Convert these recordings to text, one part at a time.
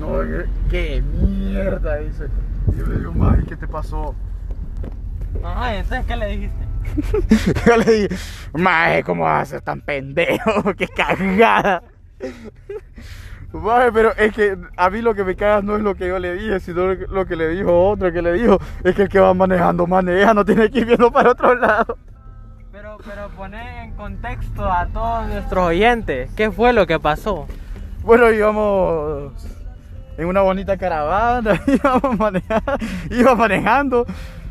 No, qué mierda, dice. Yo le digo, Mae, ¿qué te pasó? Ajá, entonces, ¿qué le dijiste? Yo le dije, Mae, ¿cómo vas a ser tan pendejo? ¡Qué cagada! Mae, pero es que a mí lo que me caga no es lo que yo le dije, sino lo que le dijo otro que le dijo. Es que el que va manejando maneja, no tiene que ir viendo para otro lado. Pero, pero poné en contexto a todos nuestros oyentes. ¿Qué fue lo que pasó? Bueno, íbamos en una bonita caravana, íbamos manejando, iba manejando.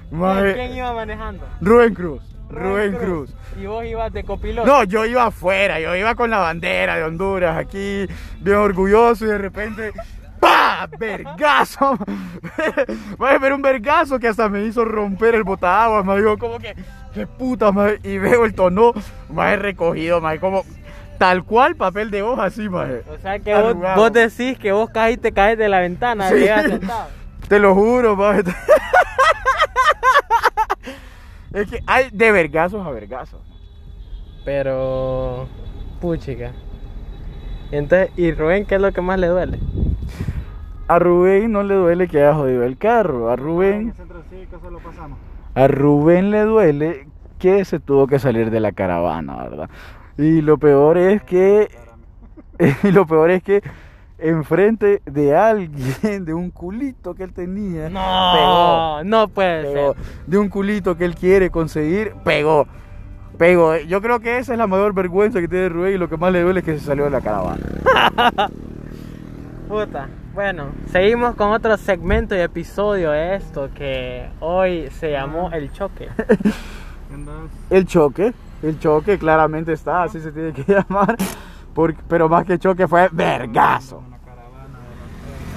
¿Quién iba manejando? Rubén Cruz, Rubén Cruz. Y vos ibas de copiloto. No, yo iba afuera, yo iba con la bandera de Honduras aquí, bien orgulloso y de repente ¡pa! ¡Vergazo! Mae, pero un vergazo que hasta me hizo romper el botaguas, me digo como que, qué puta, mae, y veo el tono, más recogido, mae, como tal cual papel de hoja así, mae. O sea que vos, vos decís que vos caíste, caes de la ventana, Sí. sentado. Te lo juro, mae. Es que hay de vergazos a vergazos. Pero, puchica. Entonces, ¿y Rubén qué es lo que más le duele? A Rubén no le duele que haya jodido el carro. A Rubén, a Rubén le duele que se tuvo que salir de la caravana, ¿verdad? Y lo peor es que y lo peor es que enfrente de alguien, de un culito que él tenía, No, pegó, no puede pegó. ser. de un culito que él quiere conseguir, pegó. Pegó. Yo creo que esa es la mayor vergüenza que tiene Rubén y lo que más le duele es que se salió de la caravana. Puta. Bueno, seguimos con otro segmento y episodio de esto que hoy se llamó El Choque. El choque, el choque claramente está, así se tiene que llamar. Pero más que choque fue vergazo.